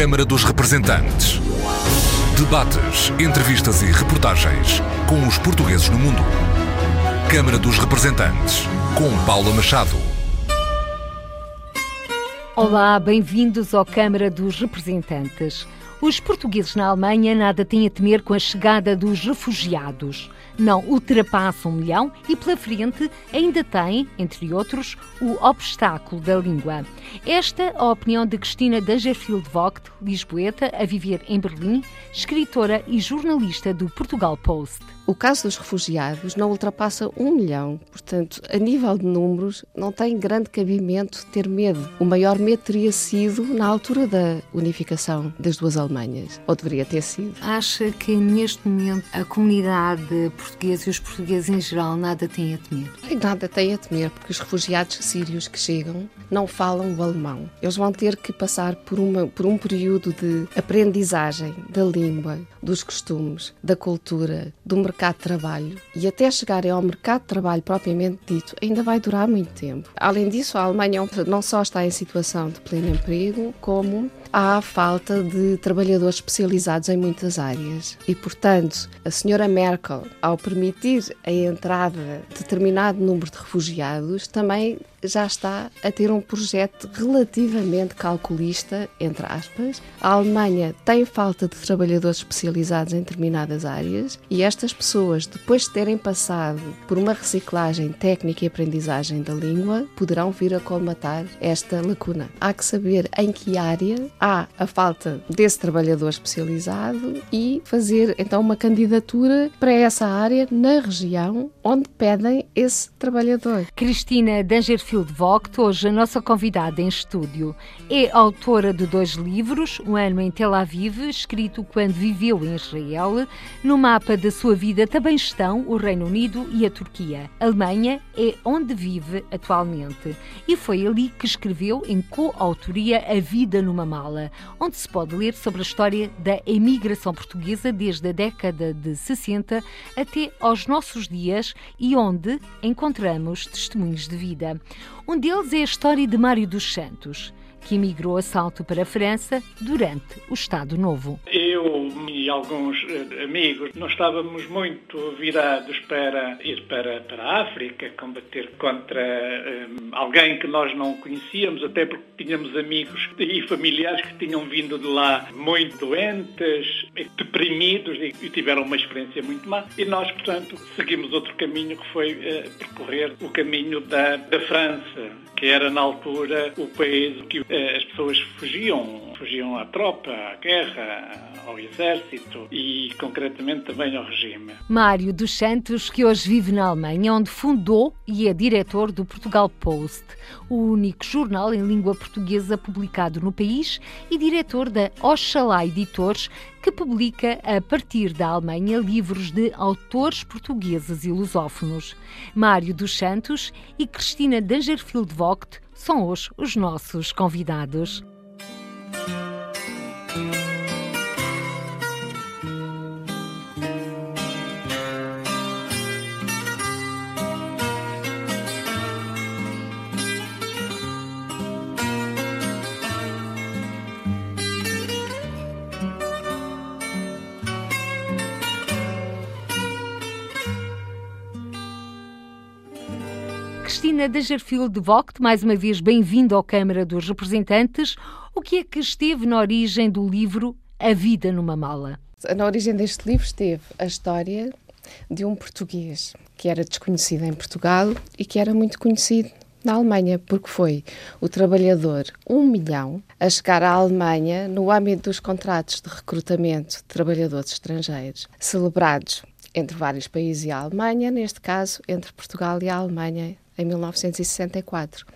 Câmara dos Representantes. Debates, entrevistas e reportagens com os portugueses no mundo. Câmara dos Representantes, com Paula Machado. Olá, bem-vindos ao Câmara dos Representantes. Os portugueses na Alemanha nada têm a temer com a chegada dos refugiados não ultrapassa um milhão e pela frente ainda tem, entre outros, o obstáculo da língua. Esta a opinião de Cristina Dangerfield Vogt, lisboeta, a viver em Berlim, escritora e jornalista do Portugal Post. O caso dos refugiados não ultrapassa um milhão, portanto, a nível de números, não tem grande cabimento ter medo. O maior medo teria sido na altura da unificação das duas Alemanhas, ou deveria ter sido. Acha que neste momento a comunidade portuguesa e os portugueses em geral nada têm a temer? Nada têm a temer, porque os refugiados sírios que chegam não falam o alemão. Eles vão ter que passar por, uma, por um período de aprendizagem da língua, dos costumes, da cultura, do mercado de trabalho e até chegarem ao mercado de trabalho propriamente dito, ainda vai durar muito tempo. Além disso, a Alemanha não só está em situação de pleno emprego, como há falta de trabalhadores especializados em muitas áreas. E, portanto, a senhora Merkel, ao permitir a entrada de determinado número de refugiados, também já está a ter um projeto relativamente calculista, entre aspas. A Alemanha tem falta de trabalhadores especializados em determinadas áreas e estas pessoas, depois de terem passado por uma reciclagem técnica e aprendizagem da língua, poderão vir a colmatar esta lacuna. Há que saber em que área há a falta desse trabalhador especializado e fazer então uma candidatura para essa área na região onde pedem esse trabalhador. Cristina Danger Matilde Vogt, hoje a nossa convidada em estúdio. É autora de dois livros, Um Ano em Tel Aviv, escrito quando viveu em Israel. No mapa da sua vida também estão o Reino Unido e a Turquia. A Alemanha é onde vive atualmente. E foi ali que escreveu, em coautoria, A Vida numa Mala, onde se pode ler sobre a história da emigração portuguesa desde a década de 60 até aos nossos dias e onde encontramos testemunhos de vida. Um deles é a história de Mário dos Santos, que emigrou a salto para a França durante o Estado Novo. Eu e alguns eh, amigos não estávamos muito virados para ir para, para a África, combater contra um, alguém que nós não conhecíamos, até porque tínhamos amigos e familiares que tinham vindo de lá muito doentes, deprimidos e, tiveram uma experiência muito má. E nós, portanto, seguimos outro caminho que foi uh, percorrer o caminho da, da França, que era na altura o país que as pessoas fugiam, fugiam à tropa, à guerra, ao exército e concretamente também ao regime. Mário dos Santos, que hoje vive na Alemanha, onde fundou e é diretor do Portugal Post, o único jornal em língua portuguesa publicado no país, e diretor da Oxalá Editores, que publica a partir da Alemanha livros de autores portugueses e lusófonos. Mário dos Santos e Cristina Dangerfield Vogt são hoje os nossos convidados. Cristina Dagerfield Vogt, mais uma vez bem-vindo à Câmara dos Representantes. O que é que esteve na origem do livro A Vida numa Mala? Na origem deste livro esteve a história de um português que era desconhecido em Portugal e que era muito conhecido na Alemanha, porque foi o trabalhador um milhão a chegar à Alemanha no âmbito dos contratos de recrutamento de trabalhadores estrangeiros, celebrados entre vários países e a Alemanha, neste caso entre Portugal e a Alemanha em 1964.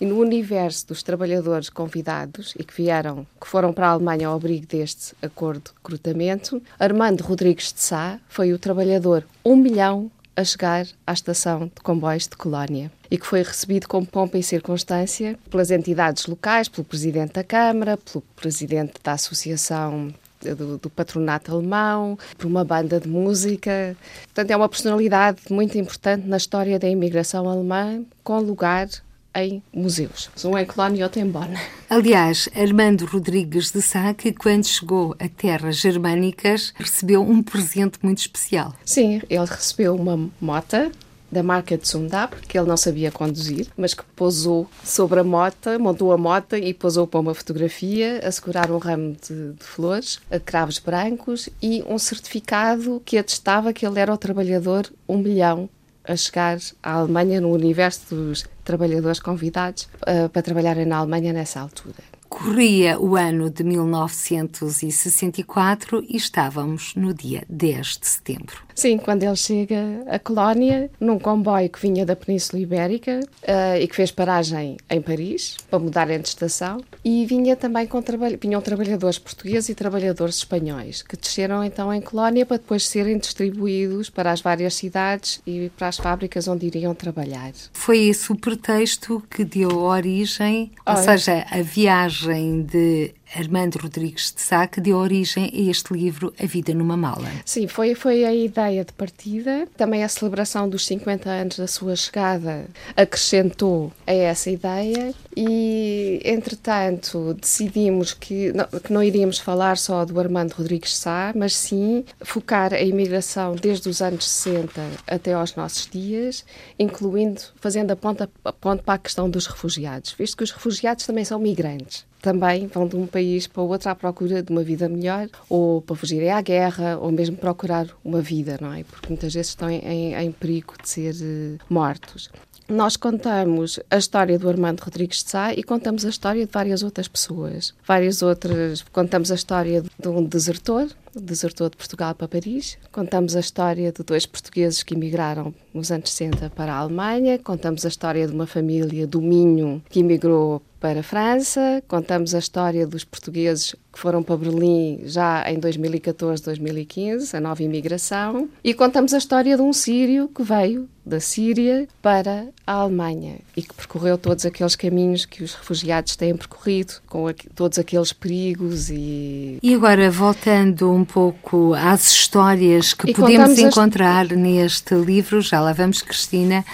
E no universo dos trabalhadores convidados e que vieram, que foram para a Alemanha ao abrigo deste acordo de recrutamento, Armando Rodrigues de Sá foi o trabalhador um milhão a chegar à estação de comboios de Colónia e que foi recebido com pompa e circunstância pelas entidades locais, pelo Presidente da Câmara, pelo Presidente da Associação do, do, patronato alemão, por uma banda de música. Portanto, é uma personalidade muito importante na história da imigração alemã, com lugar em museus. Um em Colónia e outro em Bonn. Aliás, Armando Rodrigues de Sá, que quando chegou a terras germânicas, recebeu um presente muito especial. Sim, ele recebeu uma mota da marca de Sundab, que ele não sabia conduzir, mas que pousou sobre a mota, montou a mota e pousou para uma fotografia, a segurar um ramo de, de flores, a cravos brancos e um certificado que atestava que ele era o trabalhador um milhão a chegar à Alemanha no universo dos trabalhadores convidados uh, para trabalharem na Alemanha nessa altura. Corria o ano de 1964 e estávamos no dia 10 de setembro. Sim, quando ele chega à colónia, num comboio que vinha da Península Ibérica uh, e que fez paragem em Paris, para mudar de estação, e vinha também com trabalho, vinham trabalhadores portugueses e trabalhadores espanhóis, que desceram então em colónia para depois serem distribuídos para as várias cidades e para as fábricas onde iriam trabalhar. Foi esse o pretexto que deu origem, ou seja, a viagem de Armando Rodrigues de Sá, que deu origem a este livro A Vida numa Mala. Sim, foi, foi a ideia de partida. Também a celebração dos 50 anos da sua chegada acrescentou a essa ideia e, entretanto, decidimos que não, que não iríamos falar só do Armando Rodrigues de Sá, mas sim focar a imigração desde os anos 60 até aos nossos dias, incluindo, fazendo a ponta, a ponta para a questão dos refugiados, visto que os refugiados também são migrantes também vão de um país para o outro à procura de uma vida melhor, ou para fugirem à guerra, ou mesmo procurar uma vida, não é? Porque muitas vezes estão em, em perigo de ser uh, mortos. Nós contamos a história do Armando Rodrigues de Sá e contamos a história de várias outras pessoas. Várias outras. Contamos a história de um desertor, desertou de Portugal para Paris. Contamos a história de dois portugueses que emigraram nos anos 60 para a Alemanha. Contamos a história de uma família do Minho que emigrou para a França. Contamos a história dos portugueses que foram para Berlim já em 2014, 2015, a nova imigração. E contamos a história de um sírio que veio da Síria para a Alemanha e que percorreu todos aqueles caminhos que os refugiados têm percorrido, com todos aqueles perigos e... E agora, voltando um pouco às histórias que e podemos encontrar as... neste livro, já lá vamos, Cristina,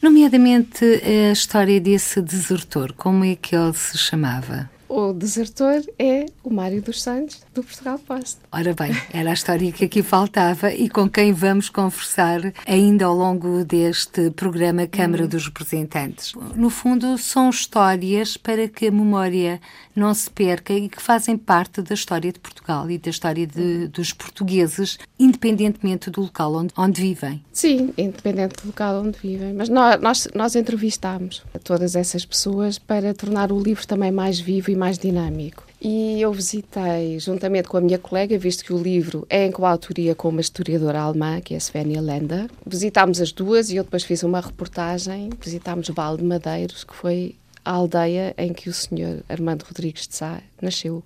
nomeadamente a história desse desertor, como é que ele se chamava? O desertor é o Mário dos Santos, do Portugal Post. Ora bem, era a história que aqui faltava e com quem vamos conversar ainda ao longo deste programa Câmara uhum. dos Representantes. No fundo, são histórias para que a memória não se perca e que fazem parte da história de Portugal e da história de, dos portugueses, independentemente do local onde, onde vivem. Sim, independente do local onde vivem. Mas nós, nós, nós entrevistámos todas essas pessoas para tornar o livro também mais vivo e mais dinâmico. E eu visitei, juntamente com a minha colega, visto que o livro é em coautoria com uma historiadora alemã, que é a Svenja Lender. Visitámos as duas e eu depois fiz uma reportagem. Visitámos Val de Madeiros, que foi a aldeia em que o senhor Armando Rodrigues de Sá nasceu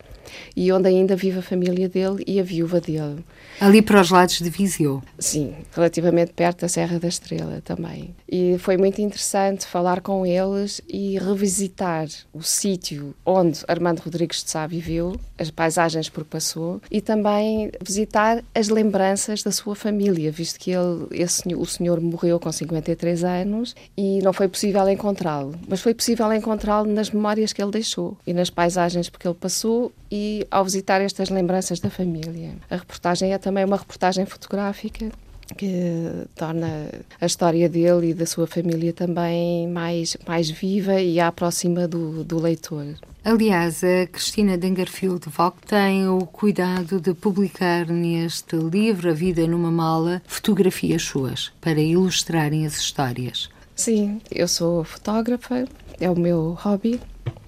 e onde ainda vive a família dele e a viúva dele. Ali para os lados de Viseu? Sim, relativamente perto da Serra da Estrela também. E foi muito interessante falar com eles e revisitar o sítio onde Armando Rodrigues de Sá viveu, as paisagens por passou e também visitar as lembranças da sua família, visto que ele, esse, o senhor morreu com 53 anos e não foi possível encontrá-lo, mas foi possível encontrá-lo nas memórias que ele deixou e nas paisagens porque ele passou e ao visitar estas lembranças da família. A reportagem é também uma reportagem fotográfica que torna a história dele e da sua família também mais, mais viva e aproxima do, do leitor. Aliás, a Cristina Dangerfield Vogt tem o cuidado de publicar neste livro, A Vida numa Mala, fotografias suas para ilustrarem as histórias. Sim, eu sou fotógrafa, é o meu hobby.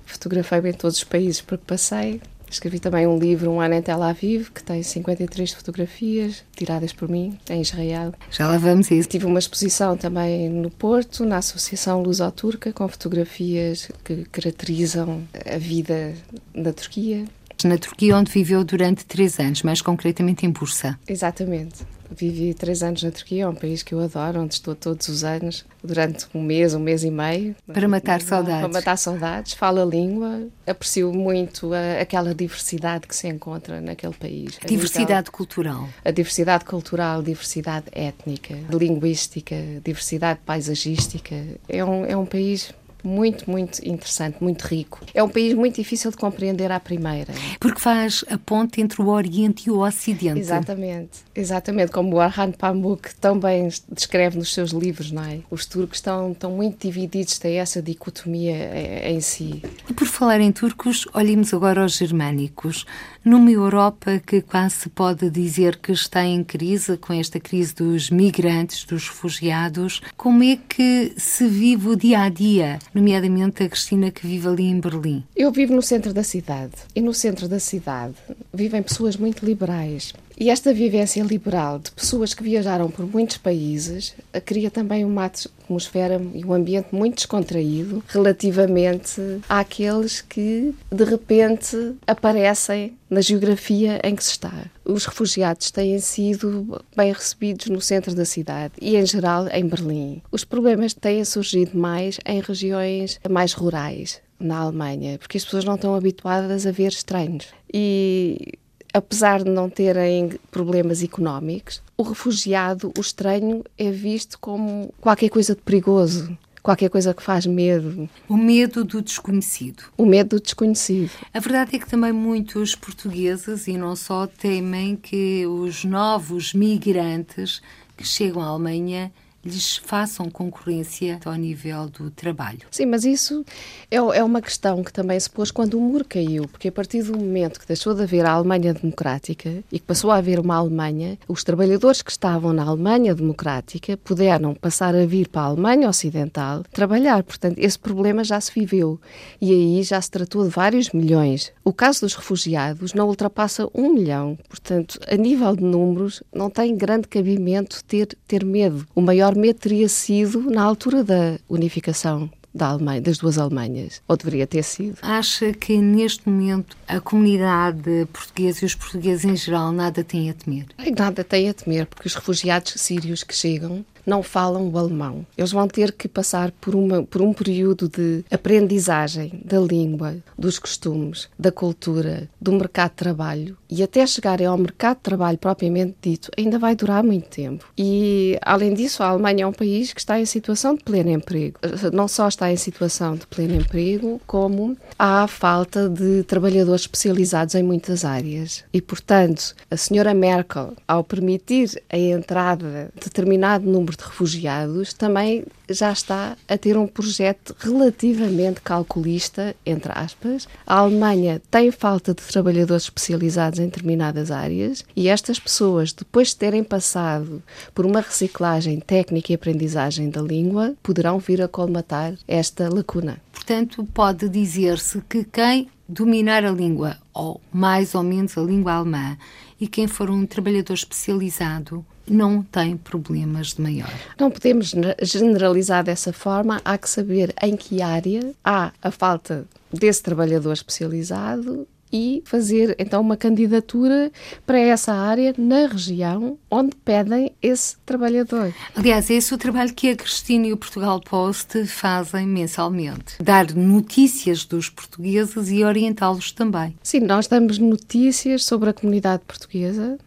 Fotografei em todos os países por que passei. Escrevi também um livro, Um Ano em Tel Aviv, que tem 53 fotografias tiradas por mim, em Israel. Já lá vamos isso. Tive uma exposição também no Porto, na Associação Luso-Turca, com fotografias que caracterizam a vida na Turquia. Na Turquia, onde viveu durante três anos, mais concretamente em Bursa. Exatamente. Vivi três anos na Turquia, é um país que eu adoro, onde estou todos os anos, durante um mês, um mês e meio. Para matar saudades. Para matar saudades, falo a língua, aprecio muito a, aquela diversidade que se encontra naquele país. Diversidade cultural. A diversidade cultural, diversidade étnica, linguística, diversidade paisagística. É um, é um país muito, muito interessante, muito rico. É um país muito difícil de compreender à primeira. Porque faz a ponte entre o Oriente e o Ocidente. Exatamente, exatamente, como o Arhan Pamuk tão bem descreve nos seus livros, não é? Os turcos estão, estão muito divididos, têm essa dicotomia eh, em si. E por falar em turcos, olhemos agora aos germânicos. Numa Europa que quase se pode dizer que está em crise, com esta crise dos migrantes, dos refugiados, como é que se vive o dia a dia, nomeadamente a Cristina que vive ali em Berlim? Eu vivo no centro da cidade e no centro da cidade vivem pessoas muito liberais. E esta vivência liberal de pessoas que viajaram por muitos países cria também uma atmosfera e um ambiente muito descontraído relativamente àqueles que de repente aparecem na geografia em que se está. Os refugiados têm sido bem recebidos no centro da cidade e, em geral, em Berlim. Os problemas têm surgido mais em regiões mais rurais, na Alemanha, porque as pessoas não estão habituadas a ver estranhos. E apesar de não terem problemas económicos, o refugiado, o estranho, é visto como qualquer coisa de perigoso. Qualquer coisa que faz medo. O medo do desconhecido. O medo do desconhecido. A verdade é que também muitos portugueses, e não só, temem que os novos migrantes que chegam à Alemanha lhes façam concorrência ao nível do trabalho. Sim, mas isso é, é uma questão que também se pôs quando o muro caiu, porque a partir do momento que deixou de haver a Alemanha democrática e que passou a haver uma Alemanha, os trabalhadores que estavam na Alemanha democrática puderam passar a vir para a Alemanha ocidental trabalhar. Portanto, esse problema já se viveu e aí já se tratou de vários milhões. O caso dos refugiados não ultrapassa um milhão. Portanto, a nível de números, não tem grande cabimento ter, ter medo. O maior teria sido na altura da unificação da Alemanha, das duas Alemanhas, ou deveria ter sido. Acha que neste momento a comunidade portuguesa e os portugueses em geral nada têm a temer? Nada têm a temer, porque os refugiados sírios que chegam não falam o alemão. Eles vão ter que passar por, uma, por um período de aprendizagem da língua, dos costumes, da cultura, do mercado de trabalho e até chegarem ao mercado de trabalho propriamente dito, ainda vai durar muito tempo. E, além disso, a Alemanha é um país que está em situação de pleno emprego. Não só está em situação de pleno emprego, como há falta de trabalhadores especializados em muitas áreas. E, portanto, a senhora Merkel, ao permitir a entrada de determinado número de refugiados, também já está a ter um projeto relativamente calculista, entre aspas. A Alemanha tem falta de trabalhadores especializados em determinadas áreas e estas pessoas, depois de terem passado por uma reciclagem técnica e aprendizagem da língua, poderão vir a colmatar esta lacuna. Portanto, pode dizer-se que quem dominar a língua, ou mais ou menos a língua alemã, e quem for um trabalhador especializado não tem problemas de maior. Não podemos generalizar dessa forma, há que saber em que área há a falta desse trabalhador especializado e fazer então uma candidatura para essa área na região onde pedem esse trabalhador. Aliás, esse é o trabalho que a Cristina e o Portugal Post fazem mensalmente. Dar notícias dos portugueses e orientá-los também. Sim, nós damos notícias sobre a comunidade portuguesa,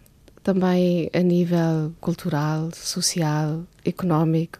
também a nível cultural, social, económico,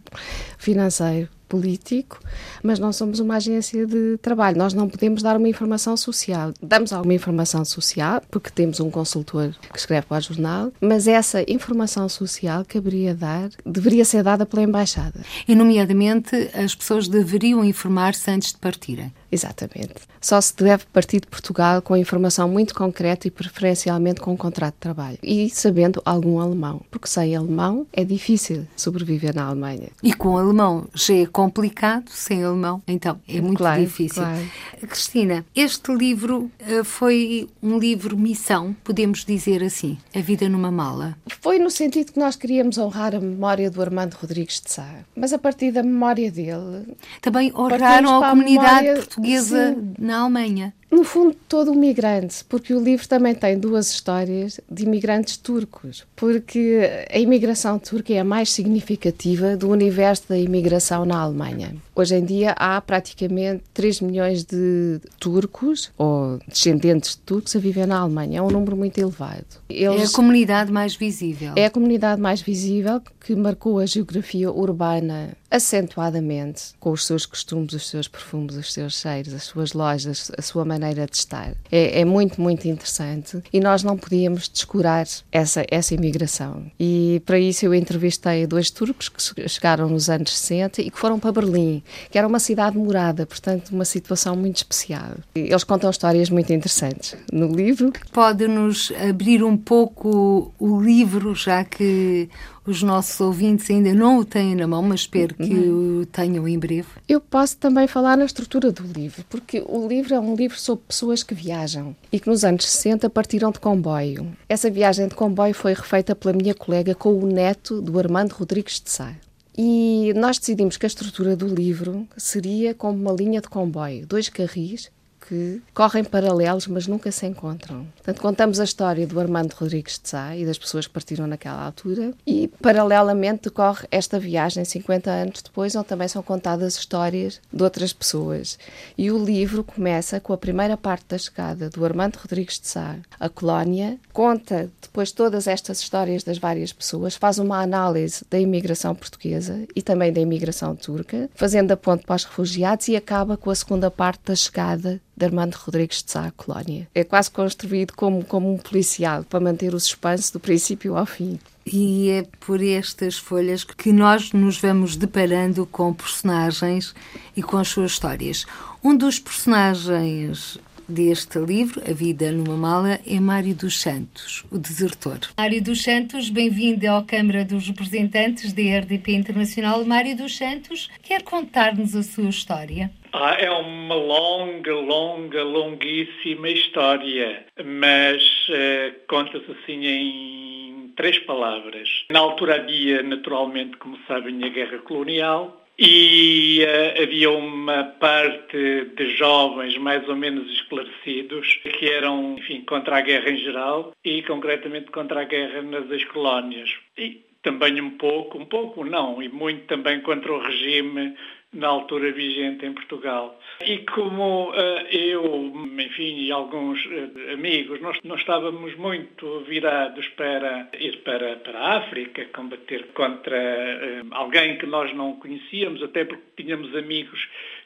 financeiro político, mas não somos uma agência de trabalho. Nós não podemos dar uma informação social. Damos alguma informação social, porque temos um consultor que escreve para o jornal, mas essa informação social caberia dar, deveria ser dada pela Embaixada. E, nomeadamente, as pessoas deveriam informar-se antes de partirem. Exatamente. Só se deve partir de Portugal com informação muito concreta e preferencialmente com um contrato de trabalho. E sabendo algum alemão, porque sem alemão é difícil sobreviver na Alemanha. E com alemão já é complicado, sem alemão, então é muito claro, difícil. Claro. Cristina, este livro uh, foi um livro missão, podemos dizer assim, A Vida numa Mala. Foi no sentido que nós queríamos honrar a memória do Armando Rodrigues de Sá, mas a partir da memória dele. Também honraram a comunidade portuguesa portuguesa Sim. na Alemanha. No fundo, todo um migrante, porque o livro também tem duas histórias de imigrantes turcos, porque a imigração turca é a mais significativa do universo da imigração na Alemanha. Hoje em dia há praticamente 3 milhões de turcos ou descendentes de turcos a viver na Alemanha. É um número muito elevado. Eles... É a comunidade mais visível. É a comunidade mais visível que marcou a geografia urbana acentuadamente, com os seus costumes, os seus perfumes, os seus cheiros, as suas lojas, a sua maneira de estar. É, é muito, muito interessante e nós não podíamos descurar essa, essa imigração. E para isso eu entrevistei dois turcos que chegaram nos anos 60 e que foram para Berlim, que era uma cidade morada, portanto, uma situação muito especial. Eles contam histórias muito interessantes no livro. Pode-nos abrir um pouco o livro, já que os nossos ouvintes ainda não o têm na mão, mas espero que uhum. o tenham em breve. Eu posso também falar na estrutura do livro, porque o livro é um livro sobre pessoas que viajam e que nos anos 60 partiram de comboio. Essa viagem de comboio foi refeita pela minha colega com o neto do Armando Rodrigues de Sá. E nós decidimos que a estrutura do livro seria como uma linha de comboio, dois carris que correm paralelos, mas nunca se encontram. Portanto, contamos a história do Armando Rodrigues de Sá e das pessoas que partiram naquela altura, e paralelamente decorre esta viagem 50 anos depois, onde também são contadas histórias de outras pessoas. E o livro começa com a primeira parte da chegada do Armando Rodrigues de Sá à colónia, conta depois todas estas histórias das várias pessoas, faz uma análise da imigração portuguesa e também da imigração turca, fazendo a ponte para os refugiados e acaba com a segunda parte da chegada de Armando Rodrigues de Sá colónia. É quase construído como, como um policial para manter o suspense do princípio ao fim. E é por estas folhas que nós nos vamos deparando com personagens e com as suas histórias. Um dos personagens deste livro, A Vida numa Mala, é Mário dos Santos, o desertor. Mário dos Santos, bem-vindo à Câmara dos Representantes da RDP Internacional. Mário dos Santos, quer contar-nos a sua história? Ah, é uma longa, longa, longuíssima história, mas uh, conta-se assim em três palavras. Na altura havia, naturalmente, como sabem, a guerra colonial, e uh, havia uma parte de jovens mais ou menos esclarecidos que eram, enfim, contra a guerra em geral e concretamente contra a guerra nas ex-colónias. E também um pouco, um pouco não, e muito também contra o regime na altura vigente em Portugal. E como uh, eu, enfim, e alguns uh, amigos, nós, nós estávamos muito virados para ir para, para a África, combater contra uh, alguém que nós não conhecíamos, até porque tínhamos amigos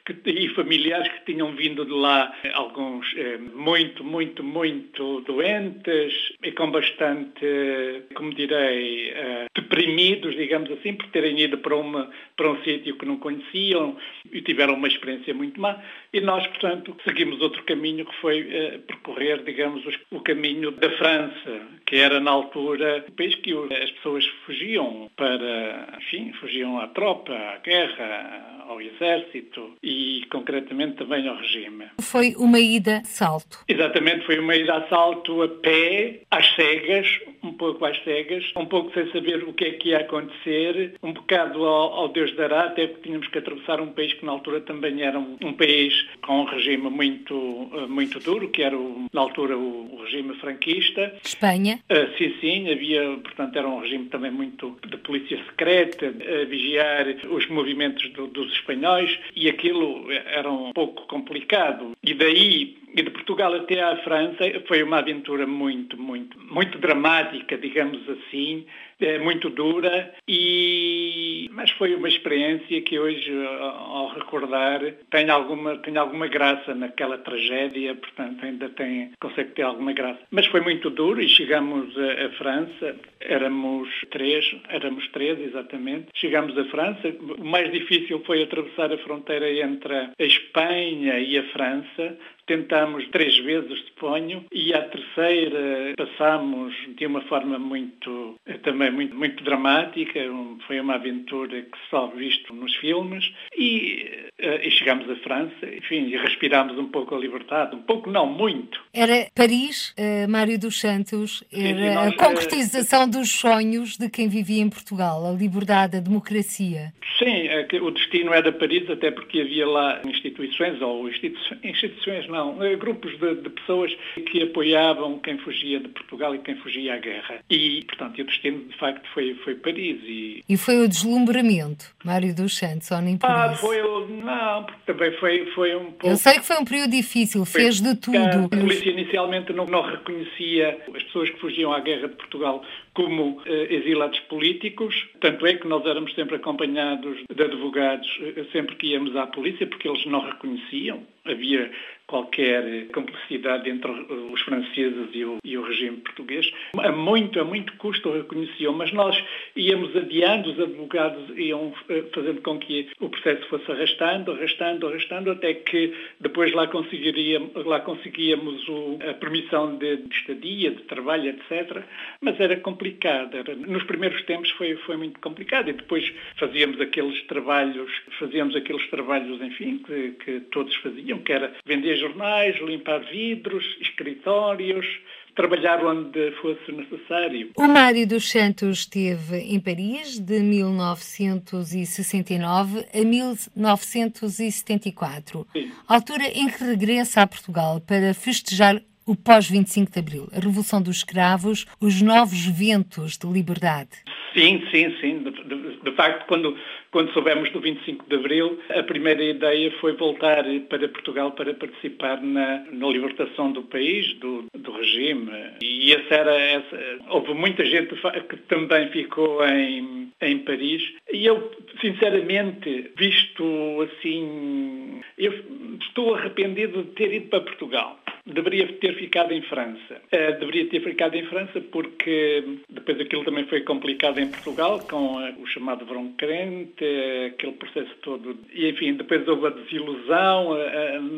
que, e familiares que tinham vindo de lá, alguns eh, muito, muito, muito doentes e com bastante, como direi, eh, deprimidos, digamos assim, por terem ido para, uma, para um sítio que não conheciam e tiveram uma experiência muito má. E nós, portanto, seguimos outro caminho que foi eh, percorrer, digamos, o caminho da França, que era na altura o país que as pessoas fugiam para, enfim, fugiam à tropa, à guerra, ao exército e concretamente também ao regime. Foi uma ida a salto. Exatamente, foi uma ida a salto a pé, às cegas, um pouco às cegas, um pouco sem saber o que é que ia acontecer, um bocado ao, ao Deus dará, até porque tínhamos que atravessar um país que na altura também era um, um país com um regime muito, uh, muito duro, que era o, na altura o, o, regime franquista. Espanha? Uh, sim, sim, havia, portanto, era um regime também muito de polícia secreta, a vigiar os movimentos do, dos espanhóis e aquilo era um pouco complicado. E daí e de Portugal até à França foi uma aventura muito, muito, muito dramática, digamos assim, é muito dura, e, mas foi uma experiência que hoje, ao recordar, tem alguma, tem alguma graça naquela tragédia, portanto ainda tem, consegue ter alguma graça. Mas foi muito duro e chegamos à França, éramos três, éramos três exatamente, chegamos à França, o mais difícil foi atravessar a fronteira entre a Espanha e a França, Tentámos três vezes, suponho, e à terceira passámos de uma forma muito, também muito, muito dramática. Foi uma aventura que só visto nos filmes. E e chegámos à França, enfim, e respirámos um pouco a liberdade, um pouco não, muito. Era Paris, uh, Mário dos Santos, era sim, sim, nós, a concretização uh, dos sonhos de quem vivia em Portugal, a liberdade, a democracia. Sim, é o destino era Paris, até porque havia lá instituições, ou instituições não, grupos de, de pessoas que apoiavam quem fugia de Portugal e quem fugia à guerra. E, portanto, o destino, de facto, foi, foi Paris. E... e foi o deslumbramento, Mário dos Santos, ou nem por Ah, isso? foi o... Não, porque também foi, foi um pouco... Eu sei que foi um período difícil, foi fez de tudo. A polícia inicialmente não, não reconhecia as pessoas que fugiam à guerra de Portugal como eh, exilados políticos, tanto é que nós éramos sempre acompanhados de advogados eh, sempre que íamos à polícia, porque eles não reconheciam. Havia qualquer cumplicidade entre os franceses e o, e o, regime português. A muito, a muito custo reconheciam, mas nós íamos adiando, os advogados iam eh, fazendo com que o processo fosse arrastando, arrastando, arrastando, até que depois lá, conseguiríamos, lá conseguíamos o, a permissão de, de, estadia, de trabalho, etc. Mas era complicado. Era, nos primeiros tempos foi, foi muito complicado e depois fazíamos aqueles trabalhos, fazíamos aqueles trabalhos, enfim, que, que todos faziam, que era vender jornais, limpar vidros, escritórios, trabalhar onde fosse necessário. O Mário dos Santos esteve em Paris de 1969 a 1974, Sim. altura em que regressa a Portugal para festejar o pós-25 de Abril, a Revolução dos Escravos, os novos ventos de liberdade. Sim, sim, sim. De, de, de, facto, quando, quando soubemos do 25 de Abril, a primeira ideia foi voltar para Portugal para participar na, na libertação do país, do, do regime. E essa era essa. Houve muita gente que também ficou em, em Paris. E eu, sinceramente, visto assim, eu estou arrependido de ter ido para Portugal deveria ter ficado em França. Uh, deveria ter ficado em França porque depois aquilo também foi complicado em Portugal com uh, o chamado verão crente, uh, aquele processo todo. E enfim, depois houve a desilusão,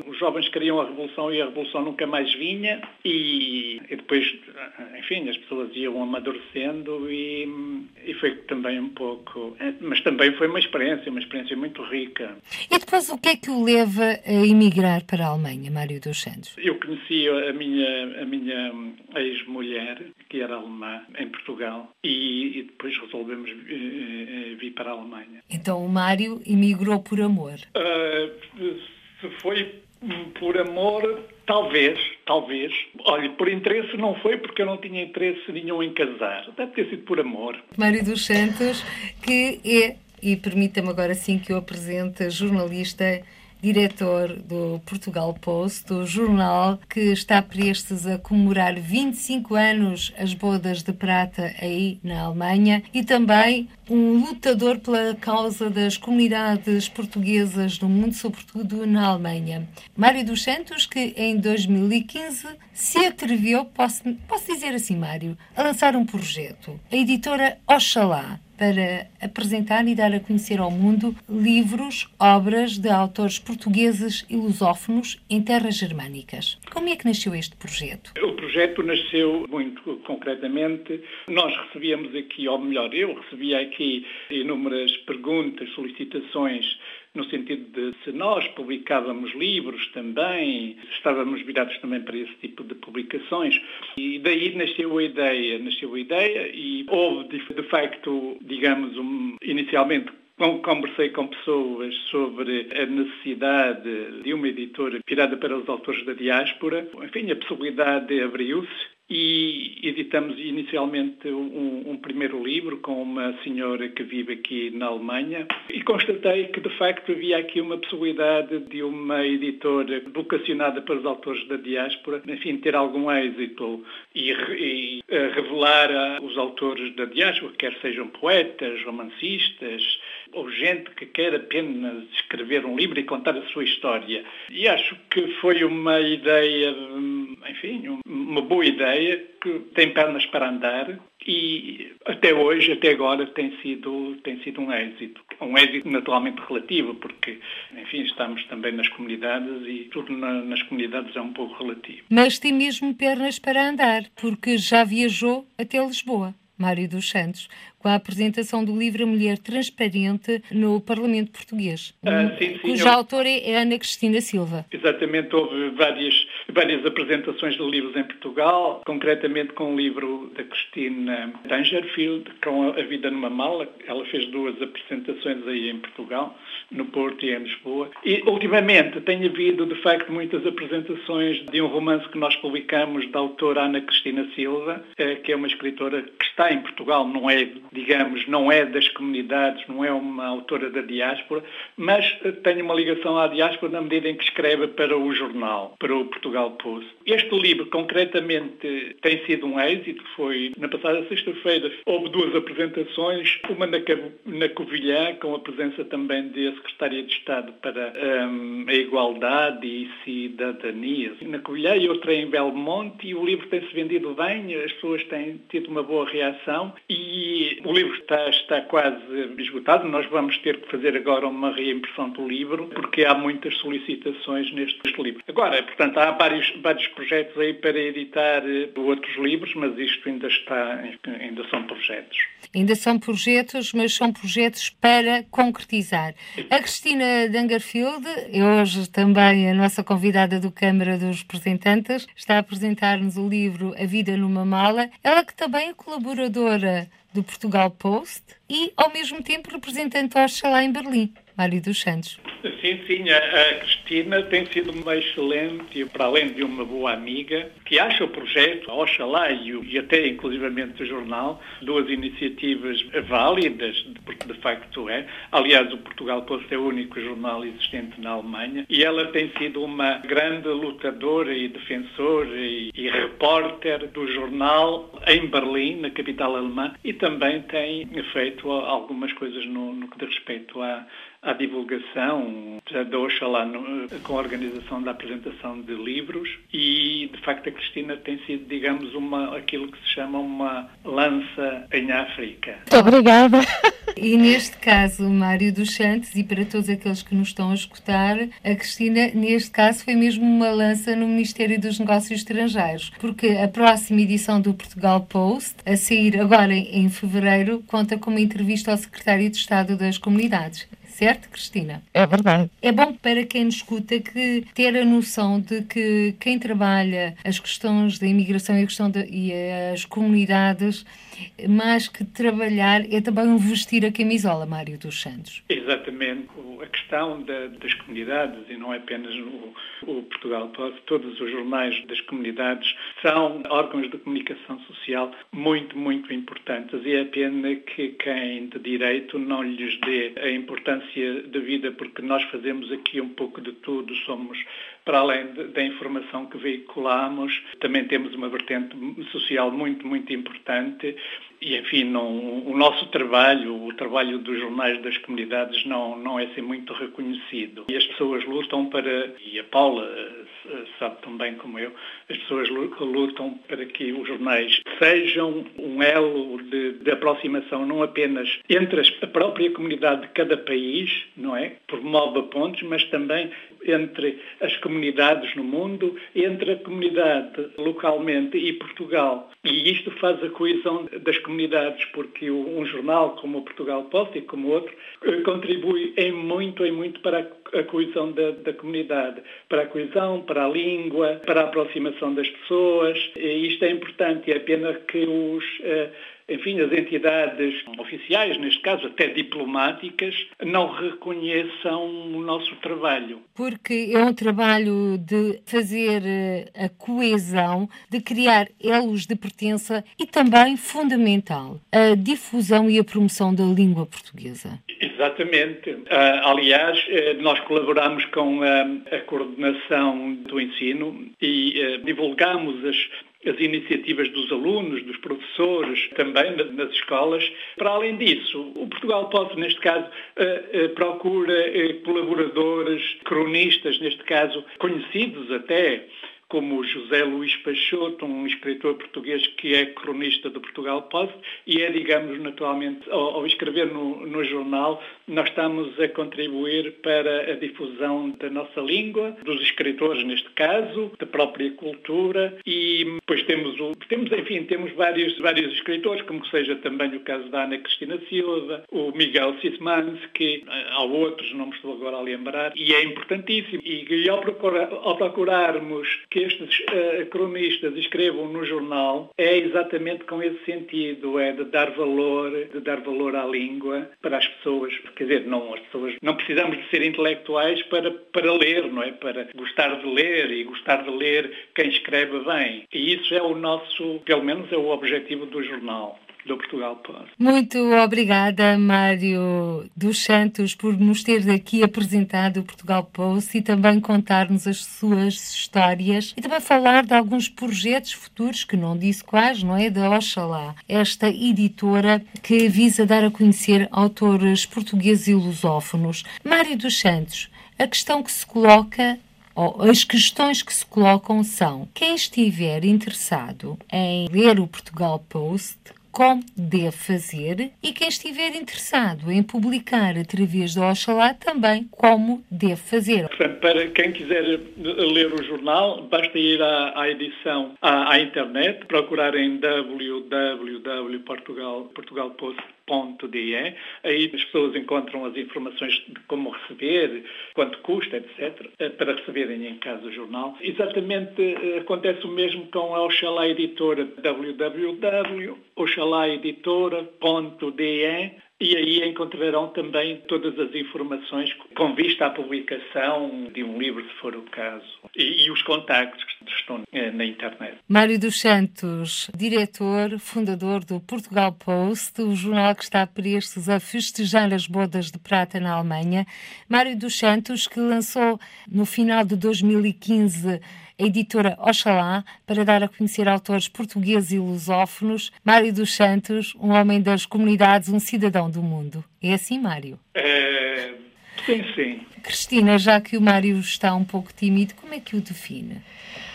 os jovens queriam a revolução e a revolução nunca mais vinha e, e depois, enfim, as pessoas iam amadurecendo e, e foi também um pouco... mas também foi uma experiência, uma experiência muito rica. E depois o que é que o leva a emigrar para a Alemanha, Mário dos Santos? Eu conheci a minha, a minha ex-mulher, que era alemã, em Portugal, e, e depois resolvemos uh, vir para a Alemanha. Então o Mário emigrou por amor? Uh, se foi por amor, talvez, talvez. Olha, por interesse não foi, porque eu não tinha interesse nenhum em casar. Deve ter sido por amor. Mário dos Santos, que é, e permita-me agora sim que eu apresente, jornalista diretor do Portugal Post, do jornal que está prestes a comemorar 25 anos as bodas de prata aí na Alemanha e também um lutador pela causa das comunidades portuguesas no mundo, sobretudo na Alemanha. Mário dos Santos, que em 2015 se atreveu, posso, posso dizer assim, Mário, a lançar um projeto. A editora Oxalá, para apresentar e dar a conhecer ao mundo livros, obras de autores portugueses e lusófonos em terras germânicas. Como é que nasceu este projeto? O projeto nasceu muito concretamente. Nós recebíamos aqui, ou melhor, eu recebia aqui inúmeras perguntas, solicitações no sentido de se nós publicávamos livros também, estávamos virados também para esse tipo de publicações. E daí nasceu a ideia, nasceu a ideia e houve de facto, digamos, um, inicialmente Conversei com pessoas sobre a necessidade de uma editora virada para os autores da diáspora. Enfim, a possibilidade abriu-se e editamos inicialmente um, um, primeiro livro com uma senhora que vive aqui na Alemanha. E constatei que de facto havia aqui uma possibilidade de uma editora vocacionada para os autores da diáspora, enfim, ter algum êxito e, e uh, revelar os autores da diáspora, quer sejam poetas, romancistas, ou gente que quer apenas escrever um livro e contar a sua história. E acho que foi uma ideia, enfim, uma boa ideia que tem pernas para andar e até hoje, até agora, tem sido, tem sido um êxito. Um êxito naturalmente relativo, porque, enfim, estamos também nas comunidades e tudo na, nas comunidades é um pouco relativo. Mas tem mesmo pernas para andar, porque já viajou até Lisboa. Mário dos Santos, com a apresentação do livro A Mulher Transparente no Parlamento Português, ah, sim, eu... autora é Ana Cristina Silva. Exatamente, houve várias, várias apresentações de livros em Portugal, concretamente com o livro da Cristina Dangerfield, com A Vida numa Mala. Ela fez duas apresentações aí em Portugal, no Porto e em Lisboa. E, ultimamente, tem havido, de facto, muitas apresentações de um romance que nós publicamos da autora Ana Cristina Silva, eh, que é uma escritora que está em Portugal, não é digamos, não é das comunidades, não é uma autora da diáspora, mas eh, tem uma ligação à diáspora na medida em que escreve para o jornal, para o Portugal Este livro, concretamente, tem sido um êxito. Foi na passada sexta-feira, houve duas apresentações, uma na, na Covilhã, com a presença também da Secretaria de Estado para um, a Igualdade e Cidadania, na Covilhã, e outra em Belmonte, e o livro tem-se vendido bem, as pessoas têm tido uma boa reação, e o livro está, está quase esgotado. Nós vamos ter que fazer agora uma reimpressão do livro, porque há muitas solicitações neste livro. Agora, portanto, há vários, vários projetos aí para editar eh, outros livros, mas isto ainda está, ainda são projetos. Ainda são projetos, mas são projetos para concretizar. A Cristina Dangerfield, hoje também a nossa convidada do Câmara dos Representantes, está a apresentar-nos o livro A Vida numa Mala. Ela que também é colaboradora do Portugal Post e, ao mesmo tempo, representante Oxalá em Berlim. Mário dos Santos. Sim, sim, a, Cristina tem sido uma excelente, para além de uma boa amiga, que acha o projeto, Oxalá e, até inclusivamente o jornal, duas iniciativas válidas, porque de facto é. Aliás, o Portugal Post é o único jornal existente na Alemanha e ela tem sido uma grande lutadora e defensora e, e repórter do jornal em Berlim, na capital alemã, e também tem feito algumas coisas no, no que diz respeito a à divulgação da Oxalá no, com a organização da apresentação de livros e, de facto, a Cristina tem sido, digamos, uma, aquilo que se chama uma lança em África. Muito obrigada. E neste caso, Mário dos Santos, e para todos aqueles que nos estão a escutar, a Cristina, neste caso, foi mesmo uma lança no Ministério dos Negócios Estrangeiros, porque a próxima edição do Portugal Post, a sair agora em fevereiro, conta com uma entrevista ao Secretário de Estado das Comunidades certo, Cristina? É verdade. É bom para quem nos escuta que ter a noção de que quem trabalha as questões da imigração e, a questão de, e as comunidades, mais que trabalhar, é também um vestir a camisola, Mário dos Santos. Exatamente. A questão da, das comunidades, e não é apenas o, o Portugal todos os jornais das comunidades são órgãos de comunicação social muito, muito importantes e é pena que quem de direito não lhes dê a importância da vida, porque nós fazemos aqui um pouco de tudo, somos, para além da informação que veiculamos, também temos uma vertente social muito, muito importante e, enfim, não, o nosso trabalho, o trabalho dos jornais das comunidades não, não é assim muito reconhecido. E as pessoas lutam para, e a Paula eh, sabe tão bem como eu, as pessoas lutam para que os jornais sejam um elo de, de aproximação não apenas entre a própria comunidade de cada país, não é? Promove pontos, mas também entre as comunidades no mundo, entre a comunidade localmente e Portugal. E isto faz a coesão das comunidades, porque um jornal como o Portugal Post e como outro eh, contribui em muito, em muito para a coesão da, da comunidade, para a coesão, para a língua, para a aproximação das pessoas. E isto é importante, é pena que os eh, enfim, as entidades oficiais, neste caso até diplomáticas, não reconheçam o nosso trabalho. Porque é um trabalho de fazer eh, a coesão, de criar elos de pertença e também, fundamental, a difusão e a promoção da língua portuguesa. Exatamente. Ah, aliás, eh, nós colaboramos com a, coordenação do ensino e eh, divulgamos as as iniciativas dos alunos, dos professores, também nas escolas. Para além disso, o Portugal Pode, neste caso, eh, procura eh, colaboradores, cronistas, neste caso, conhecidos até, como José Luís Peixoto, um escritor português que é cronista do Portugal Post e é, digamos, naturalmente, ao, ao escrever no, no, jornal, nós estamos a contribuir para a difusão da nossa língua, dos escritores neste caso, da própria cultura e depois temos, o, temos enfim, temos vários, vários escritores, como que seja também o caso da Ana Cristina Silva, o Miguel Sismansky, há outros, não me estou agora a lembrar, e é importantíssimo. E, e ao, procurar, ao procurarmos que estes uh, cronistas escrevam no jornal, é exatamente com esse sentido, é de dar valor, de dar valor à língua para as pessoas. Quer dizer, não, as pessoas não precisamos de ser intelectuais para, para ler, não é? Para gostar de ler e gostar de ler quem escreve bem. E isso é o nosso, pelo menos é o objetivo do jornal do Portugal Post. Muito obrigada, Mário dos Santos, por nos ter aqui apresentado o Portugal Post e também contar-nos as suas histórias e também falar de alguns projetos futuros, que não disse quais, não é? Da Oxalá, esta editora que visa dar a conhecer autores portugueses e lusófonos. Mário dos Santos, a questão que se coloca as questões que se colocam são: quem estiver interessado em ler o Portugal Post, como deve fazer e quem estiver interessado em publicar através do Oxalá também como deve fazer. Portanto, para quem quiser ler o jornal, basta ir à, à edição à, à, internet, procurar em Aí as pessoas encontram as informações de como receber, quanto custa, etc., eh, para receberem em casa o jornal. Exatamente eh, acontece o mesmo com a Oxalá Editora, www.oxalá laeditora.de e aí encontrarão também todas as informações com vista à publicação de um livro, se for o caso, e, e os contactos que estão eh, na internet. Mário dos Santos, diretor, fundador do Portugal Post, o jornal que está prestes a festejar as bodas de prata na Alemanha. Mário dos Santos, que lançou no final de 2015 a editora Oxalá, para dar a conhecer autores portugueses e lusófonos. Mário dos Santos, um homem das comunidades, um cidadão do mundo. É assim, Mário? É... Sim, sim. Cristina, já que o Mário está um pouco tímido, como é que o define?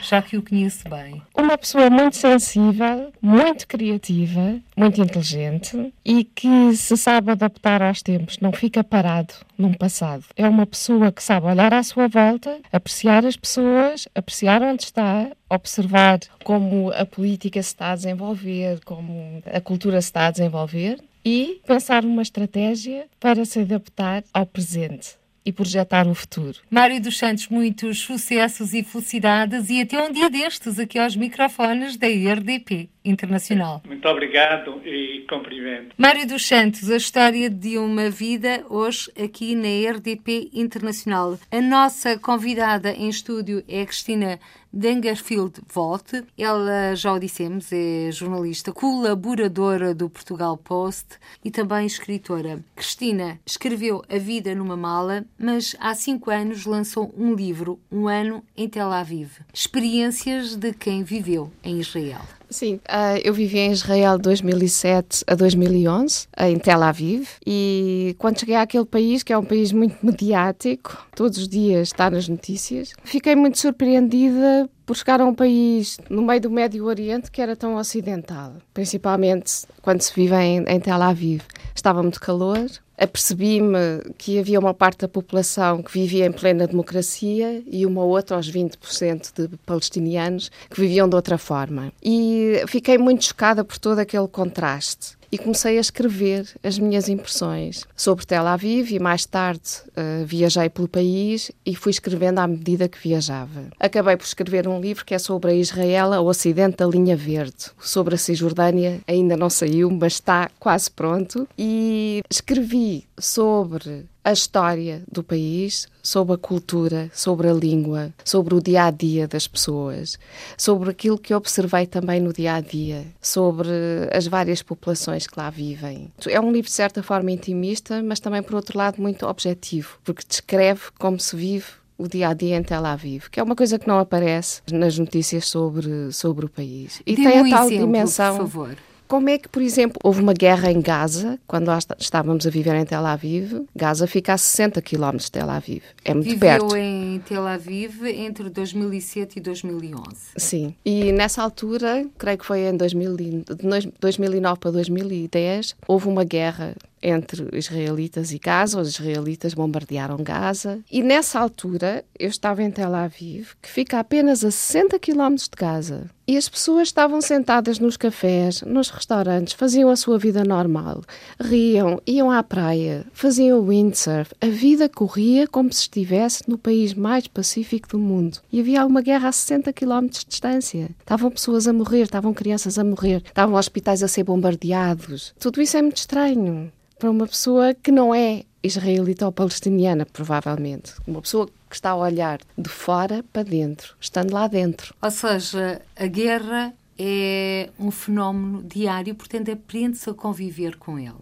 Já que o conheço bem? Uma pessoa muito sensível, muito criativa, muito inteligente e que se sabe adaptar aos tempos, não fica parado num passado. É uma pessoa que sabe olhar à sua volta, apreciar as pessoas, apreciar onde está, observar como a política se está a desenvolver, como a cultura se está a desenvolver e pensar numa estratégia para se adaptar ao presente e projetar o futuro. Mário dos Santos, muitos sucessos e felicidades e até um dia destes aqui aos microfones da IRDP Internacional. Muito obrigado e cumprimento. Mário dos Santos, a história de uma vida hoje aqui na IRDP Internacional. A nossa convidada em estúdio é Cristina Dangerfield Volte. Ela, já o dissemos, é jornalista, colaboradora do Portugal Post e também escritora. Cristina escreveu A Vida numa Mala, mas há cinco anos lançou um livro, Um Ano em Tel Aviv. Experiências de quem viveu em Israel. Sim, uh, eu vivi em Israel de 2007 a 2011, em Tel Aviv, e quando cheguei àquele país, que é um país muito mediático, todos os dias está nas notícias, fiquei muito surpreendida por chegar a um país no meio do Médio Oriente que era tão ocidental, principalmente quando se vive em, em Tel Aviv. Estava muito calor, apercebi-me que havia uma parte da população que vivia em plena democracia e uma outra, aos 20% de palestinianos, que viviam de outra forma. E fiquei muito chocada por todo aquele contraste e comecei a escrever as minhas impressões sobre Tel Aviv e mais tarde uh, viajei pelo país e fui escrevendo à medida que viajava. Acabei por escrever um livro que é sobre a Israel, o Ocidente da Linha Verde. Sobre a Cisjordânia ainda não saiu, mas está quase pronto. E escrevi sobre a história do país, sobre a cultura, sobre a língua, sobre o dia a dia das pessoas, sobre aquilo que observei também no dia a dia, sobre as várias populações que lá vivem. É um livro de certa forma intimista, mas também por outro lado muito objetivo, porque descreve como se vive o dia a dia em Tel Aviv, que é uma coisa que não aparece nas notícias sobre, sobre o país. E tem a tal exemplo, dimensão. Por favor como é que, por exemplo, houve uma guerra em Gaza, quando nós estávamos a viver em Tel Aviv. Gaza fica a 60 km de Tel Aviv. É muito Viveu perto. Em Tel Aviv entre 2007 e 2011. Sim. E nessa altura, creio que foi em 2000, de 2009 para 2010, houve uma guerra entre israelitas e Gaza, os israelitas bombardearam Gaza. E nessa altura, eu estava em Tel Aviv, que fica apenas a 60 km de Gaza. E as pessoas estavam sentadas nos cafés, nos restaurantes, faziam a sua vida normal. Riam, iam à praia, faziam windsurf. A vida corria como se estivesse no país mais pacífico do mundo. E havia uma guerra a 60 km de distância. Estavam pessoas a morrer, estavam crianças a morrer, estavam hospitais a ser bombardeados. Tudo isso é muito estranho para uma pessoa que não é israelita ou palestiniana, provavelmente. Uma pessoa que está a olhar de fora para dentro, estando lá dentro. Ou seja, a guerra é um fenómeno diário, portanto, aprende-se a conviver com ela.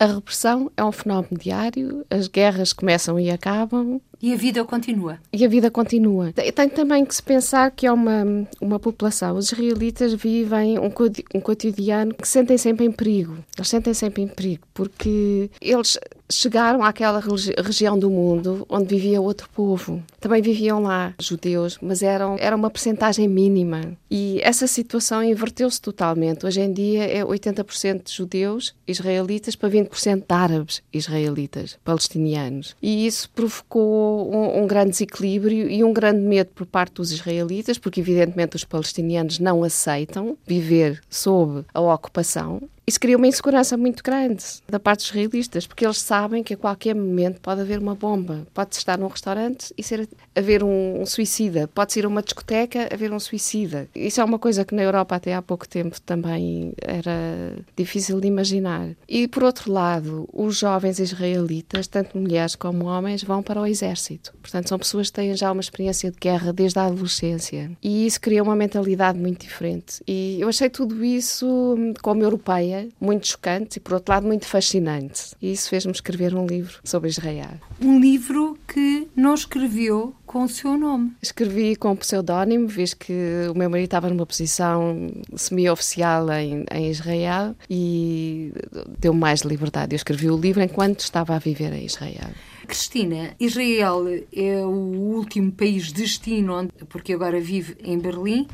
A repressão é um fenómeno diário, as guerras começam e acabam. E a vida continua. E a vida continua. Tem também que se pensar que é uma, uma população. Os israelitas vivem um, um cotidiano que sentem sempre em perigo. Eles sentem sempre em perigo porque eles chegaram àquela região do mundo onde vivia outro povo. Também viviam lá judeus, mas eram, era uma percentagem mínima. E essa situação inverteu-se totalmente. Hoje em dia é 80% de judeus israelitas para 20% de árabes israelitas, palestinianos. E isso provocou um, um grande desequilíbrio e um grande medo por parte dos israelitas, porque evidentemente os palestinianos não aceitam viver sob a ocupação isso cria uma insegurança muito grande da parte dos israelitas, porque eles sabem que a qualquer momento pode haver uma bomba. Pode estar num restaurante e ser, haver um, um suicida. Pode ser uma discoteca, haver um suicida. Isso é uma coisa que na Europa até há pouco tempo também era difícil de imaginar. E, por outro lado, os jovens israelitas, tanto mulheres como homens, vão para o exército. Portanto, são pessoas que têm já uma experiência de guerra desde a adolescência. E isso cria uma mentalidade muito diferente. E eu achei tudo isso, como europeia, muito chocante e, por outro lado, muito fascinante. E isso fez-me escrever um livro sobre Israel. Um livro que não escreveu com o seu nome. Escrevi com pseudónimo, visto que o meu marido estava numa posição semi-oficial em, em, Israel e deu mais liberdade. Eu escrevi o livro enquanto estava a viver em Israel. Cristina, Israel é o último país destino, onde, porque agora vive em Berlim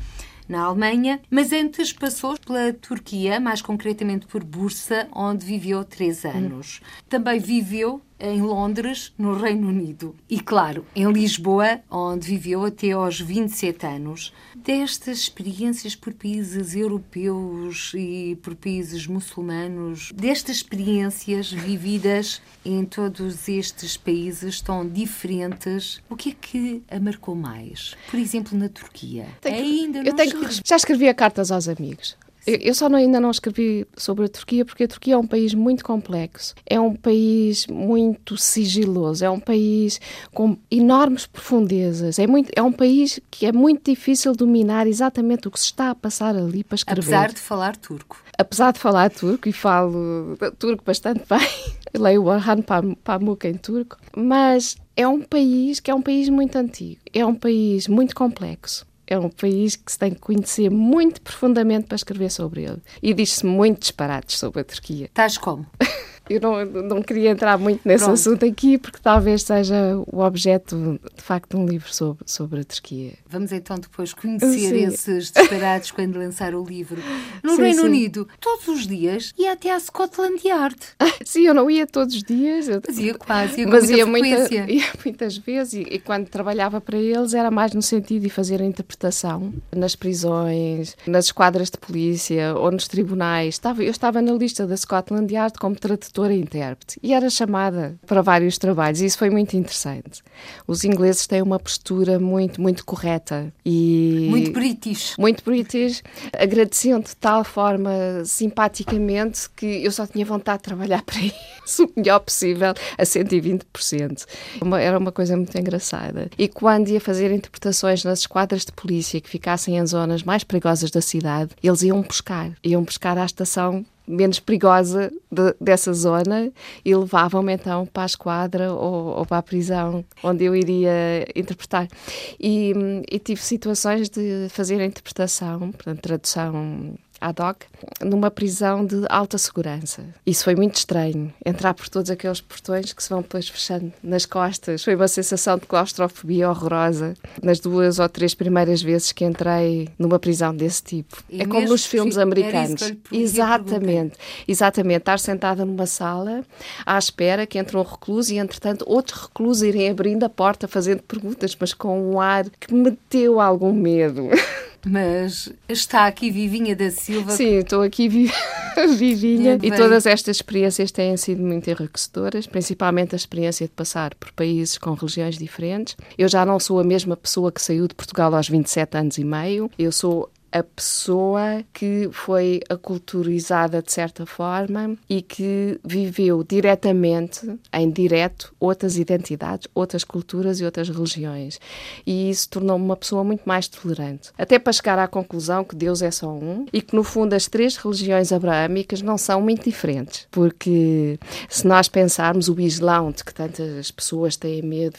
na Alemanha, mas antes passou pela Turquia, mais concretamente por Bursa, onde viveu três anos. Também viveu em Londres, no Reino Unido. E, claro, em Lisboa, onde viveu até aos 27 anos. Destas experiências por países europeus e por países muçulmanos, destas experiências vividas em todos estes países tão diferentes, o que é que a marcou mais? Por exemplo, na Turquia. Tenho, Ainda eu tenho que, já escrevia cartas aos amigos. Eu só não, ainda não escrevi sobre a Turquia porque a Turquia é um país muito complexo, é um país muito sigiloso, é um país com enormes profundezas, é, muito, é um país que é muito difícil dominar exatamente o que se está a passar ali para escrever. Apesar de falar turco. Apesar de falar turco, e falo turco bastante bem, leio o Orhan Pamuk em turco, mas é um país que é um país muito antigo, é um país muito complexo é um país que se tem que conhecer muito profundamente para escrever sobre ele. E diz-se muito disparates sobre a Turquia. Tais como? Eu não, não queria entrar muito nesse Pronto. assunto aqui, porque talvez seja o objeto, de facto, de um livro sobre, sobre a Turquia. Vamos então depois conhecer sim. esses disparados quando lançar o livro. No sim, Reino sim. Unido, todos os dias ia até à Scotland Yard. sim, eu não ia todos os dias. Mas ia quase, ia com mas ia, muita, ia muitas vezes e, e, quando trabalhava para eles era mais no sentido de fazer a interpretação nas prisões, nas esquadras de polícia ou nos tribunais. Estava, eu estava na lista da Scotland Yard como tradutor tradutora e intérprete e era chamada para vários trabalhos e isso foi muito interessante. Os ingleses têm uma postura muito, muito correta e... Muito british. Muito british. Agradeciam de tal forma, simpaticamente, que eu só tinha vontade de trabalhar para isso o melhor possível, a 120%. Uma, era uma coisa muito engraçada. E quando ia fazer interpretações nas esquadras de polícia que ficassem em zonas mais perigosas da cidade, eles iam pescar. Iam pescar à estação menos perigosa de, dessa zona e levavam-me então para a esquadra ou, ou, para a prisão onde eu iria interpretar. E, e, tive situações de fazer a interpretação, portanto, tradução ad hoc, numa prisão de alta segurança. Isso foi muito estranho, entrar por todos aqueles portões que se vão depois fechando nas costas. Foi uma sensação de claustrofobia horrorosa nas duas ou três primeiras vezes que entrei numa prisão desse tipo. E é como nos filmes americanos. Exatamente. Exatamente. Estar sentada numa sala à espera que entre um recluso e, entretanto, outros reclusos irem abrindo a porta, fazendo perguntas, mas com um ar que me meteu algum medo. Mas está aqui Vivinha da Silva. Sim, estou aqui vi Vivinha. e todas estas experiências têm sido muito enriquecedoras, principalmente a experiência de passar por países com religiões diferentes. Eu já não sou a mesma pessoa que saiu de Portugal aos 27 anos e meio. Eu sou a pessoa que foi aculturizada de certa forma e que viveu diretamente, em direto, outras identidades, outras culturas e outras religiões. E isso tornou-me uma pessoa muito mais tolerante. Até para chegar à conclusão que Deus é só um e que, no fundo, as três religiões abraâmicas não são muito diferentes. Porque se nós pensarmos o Islão, de que tantas pessoas têm medo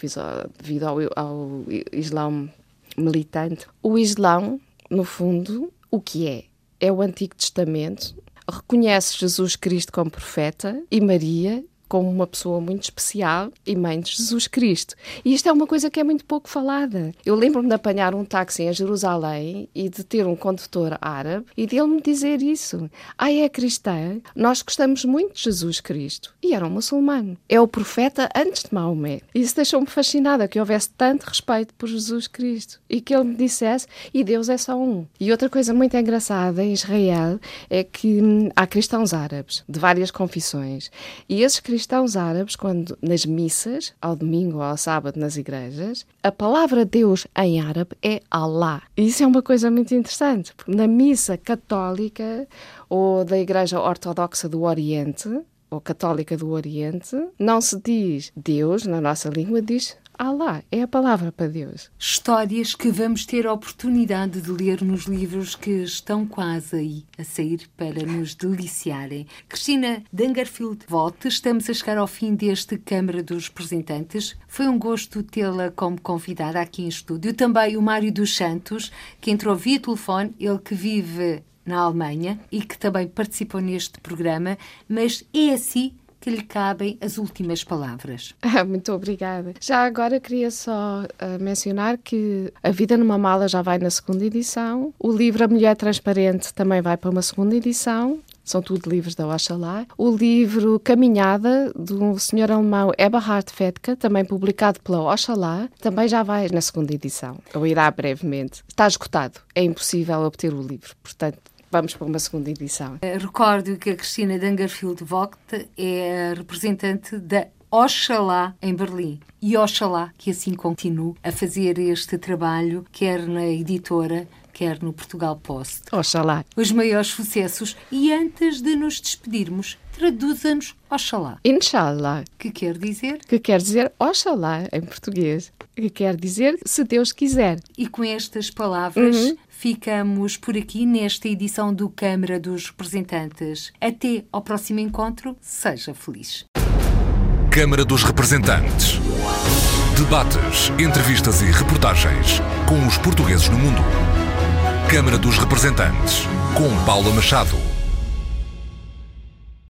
devido ao, ao Islão militante, o Islão no fundo, o que é? É o Antigo Testamento, reconhece Jesus Cristo como profeta e Maria como uma pessoa muito especial e mãe de Jesus Cristo. E isto é uma coisa que é muito pouco falada. Eu lembro-me de apanhar um táxi em Jerusalém e de ter um condutor árabe e dele me dizer isso. Ah, é cristã? Nós gostamos muito de Jesus Cristo. E era um muçulmano. É o profeta antes de Maomé. Isso deixou-me fascinada que houvesse tanto respeito por Jesus Cristo e que ele me dissesse e Deus é só um. E outra coisa muito engraçada em Israel é que hum, há cristãos árabes de várias confissões e esses cristãos cristãos árabes, quando nas missas, ao domingo ou ao sábado nas igrejas, a palavra Deus em árabe é Allah. Isso é uma coisa muito interessante, porque na missa católica ou da Igreja Ortodoxa do Oriente, ou católica do Oriente, não se diz Deus na nossa língua, diz Allah, é a palavra para Deus. Histórias que vamos ter a oportunidade de ler nos livros que estão quase aí a sair para nos deliciarem. Cristina Dangerfield Volte, estamos a chegar ao fim deste Câmara dos Representantes. Foi um gosto tê-la como convidada aqui em estúdio. Também o Mário dos Santos, que entrou via telefone, ele que vive na Alemanha e que também participou neste programa, mas é assim que lhe cabem as últimas palavras. Ah, muito obrigada. Já agora queria só uh, mencionar que A Vida numa Mala já vai na segunda edição, o livro A Mulher Transparente também vai para uma segunda edição, são tudo livros da Oxalá. O livro Caminhada, do senhor alemão Eberhard Fedka, também publicado pela Oxalá, também já vai na segunda edição, ou irá brevemente. Está esgotado, é impossível obter o livro, portanto vamos para uma segunda edição. Eh, recordo que a Cristina Dangerfield Vogt é a representante da Oxalá em Berlim. E Oxalá que assim continue a fazer este trabalho, quer na editora, quer no Portugal Post. Oxalá. Os maiores sucessos. E antes de nos despedirmos, traduza-nos Oxalá. Inshallah. Que quer dizer? Que quer dizer Oxalá em português. Que quer dizer se Deus quiser. E com estas palavras uhum. Ficamos por aqui nesta edição do Câmara dos Representantes. Até ao próximo encontro. Seja feliz. Câmara dos Representantes. Debates, entrevistas e reportagens com os portugueses no mundo. Câmara dos Representantes, com Paula Machado.